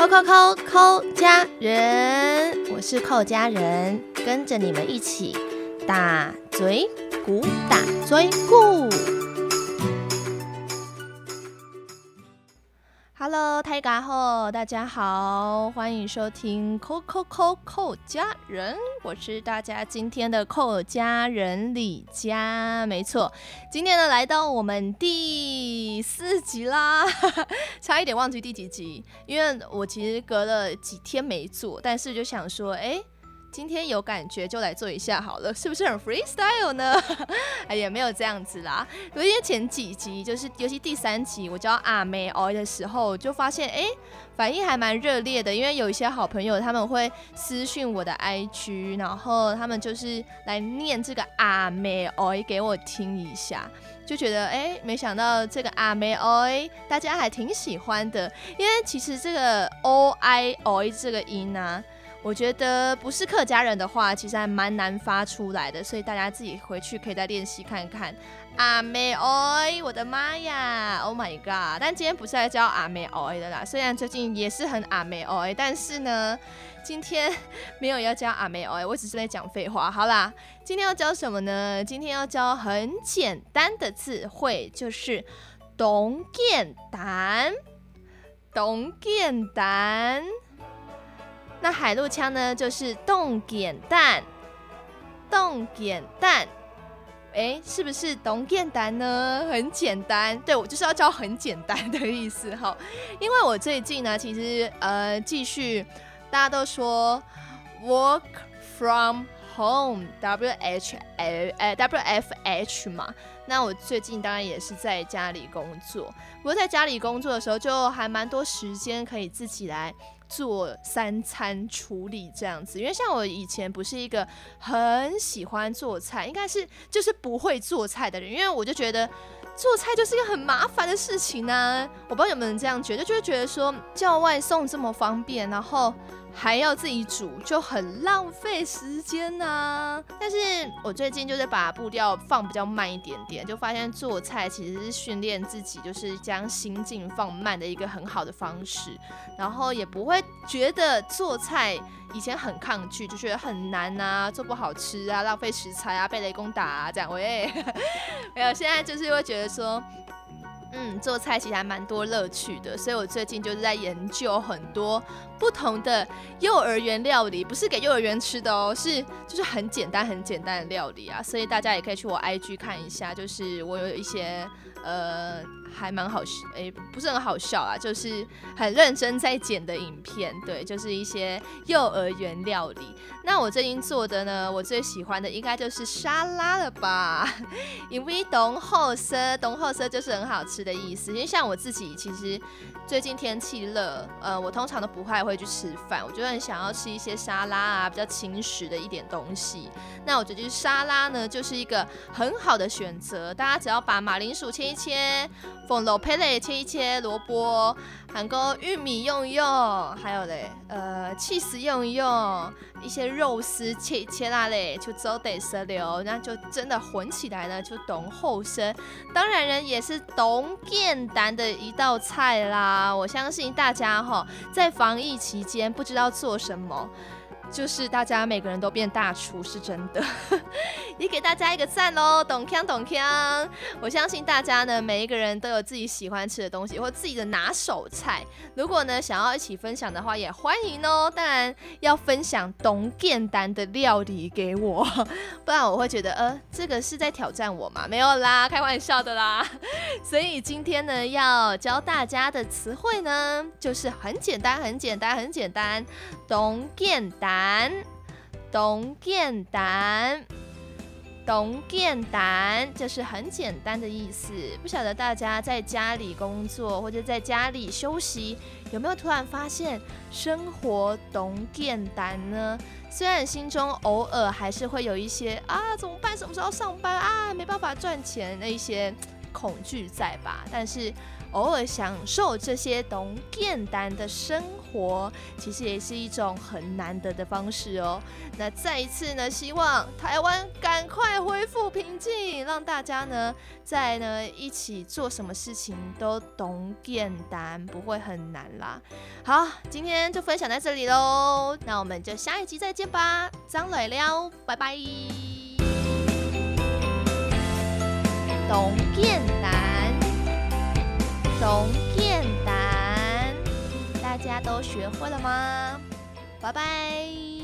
扣扣扣扣家人，我是扣家人，跟着你们一起打嘴鼓，打嘴鼓。Hello，泰嘎后，大家好，欢迎收听扣扣扣扣家人，我是大家今天的扣家人李佳，没错，今天呢来到我们第四集啦，差一点忘记第几集，因为我其实隔了几天没做，但是就想说，哎。今天有感觉就来做一下好了，是不是很 freestyle 呢？哎，也没有这样子啦。因为前几集，就是尤其第三集，我教阿妹哦的时候，就发现哎，反应还蛮热烈的。因为有一些好朋友他们会私讯我的 IG，然后他们就是来念这个阿妹哦给我听一下，就觉得哎，没想到这个阿妹哦大家还挺喜欢的。因为其实这个 o i oi 这个音呢。我觉得不是客家人的话，其实还蛮难发出来的，所以大家自己回去可以再练习看看。阿妹哦，我的妈呀，Oh my god！但今天不是来教阿妹哦的啦，虽然最近也是很阿妹哦，但是呢，今天没有要教阿妹哦，我只是在讲废话。好啦，今天要教什么呢？今天要教很简单的词汇，就是懂简单，懂简单。那海陆腔呢，就是冻简蛋，冻简蛋，哎，是不是冻简单呢？很简单，对我就是要教很简单的意思哈。因为我最近呢，其实呃，继续大家都说 work from home，W H L 呃 W F H 嘛。那我最近当然也是在家里工作，不过在家里工作的时候，就还蛮多时间可以自己来。做三餐处理这样子，因为像我以前不是一个很喜欢做菜，应该是就是不会做菜的人，因为我就觉得做菜就是一个很麻烦的事情呢。我不知道有没有人这样觉得，就是觉得说叫外送这么方便，然后。还要自己煮，就很浪费时间呐。但是我最近就是把步调放比较慢一点点，就发现做菜其实是训练自己，就是将心境放慢的一个很好的方式。然后也不会觉得做菜以前很抗拒，就觉得很难啊，做不好吃啊，浪费食材啊，被雷公打啊这样。喂，没有，现在就是会觉得说。嗯，做菜其实还蛮多乐趣的，所以我最近就是在研究很多不同的幼儿园料理，不是给幼儿园吃的哦，是就是很简单很简单的料理啊，所以大家也可以去我 IG 看一下，就是我有一些呃。还蛮好笑，诶，不是很好笑啊，就是很认真在剪的影片，对，就是一些幼儿园料理。那我最近做的呢，我最喜欢的应该就是沙拉了吧？因为东后色，东后色就是很好吃的意思。因为像我自己，其实最近天气热，呃，我通常都不太会去吃饭，我就很想要吃一些沙拉啊，比较轻食的一点东西。那我觉得沙拉呢，就是一个很好的选择。大家只要把马铃薯切一切。放萝卜嘞，切一切萝卜，还有玉米用一用，还有嘞，呃，气丝用一用，一些肉丝切一切啦嘞，就走得色流，那就真的混起来呢，就懂后生。当然人也是懂简单的一道菜啦。我相信大家哈，在防疫期间不知道做什么。就是大家每个人都变大厨是真的，也给大家一个赞喽！懂腔懂腔，我相信大家呢，每一个人都有自己喜欢吃的东西或自己的拿手菜。如果呢想要一起分享的话，也欢迎哦。当然要分享懂简单的料理给我，不然我会觉得呃这个是在挑战我嘛？没有啦，开玩笑的啦。所以今天呢要教大家的词汇呢，就是很简单，很简单，很简单，懂简单。单，懂简单，懂简单，就是很简单的意思。不晓得大家在家里工作或者在家里休息，有没有突然发现生活懂简单呢？虽然心中偶尔还是会有一些啊，怎么办？什么时候上班啊？没办法赚钱那一些。恐惧在吧，但是。偶尔享受这些懂简单的生活，其实也是一种很难得的方式哦。那再一次呢，希望台湾赶快恢复平静，让大家呢在呢一起做什么事情都懂简单，不会很难啦。好，今天就分享在这里喽，那我们就下一集再见吧，张磊了，拜拜。懂简单。懂简单，大家都学会了吗？拜拜。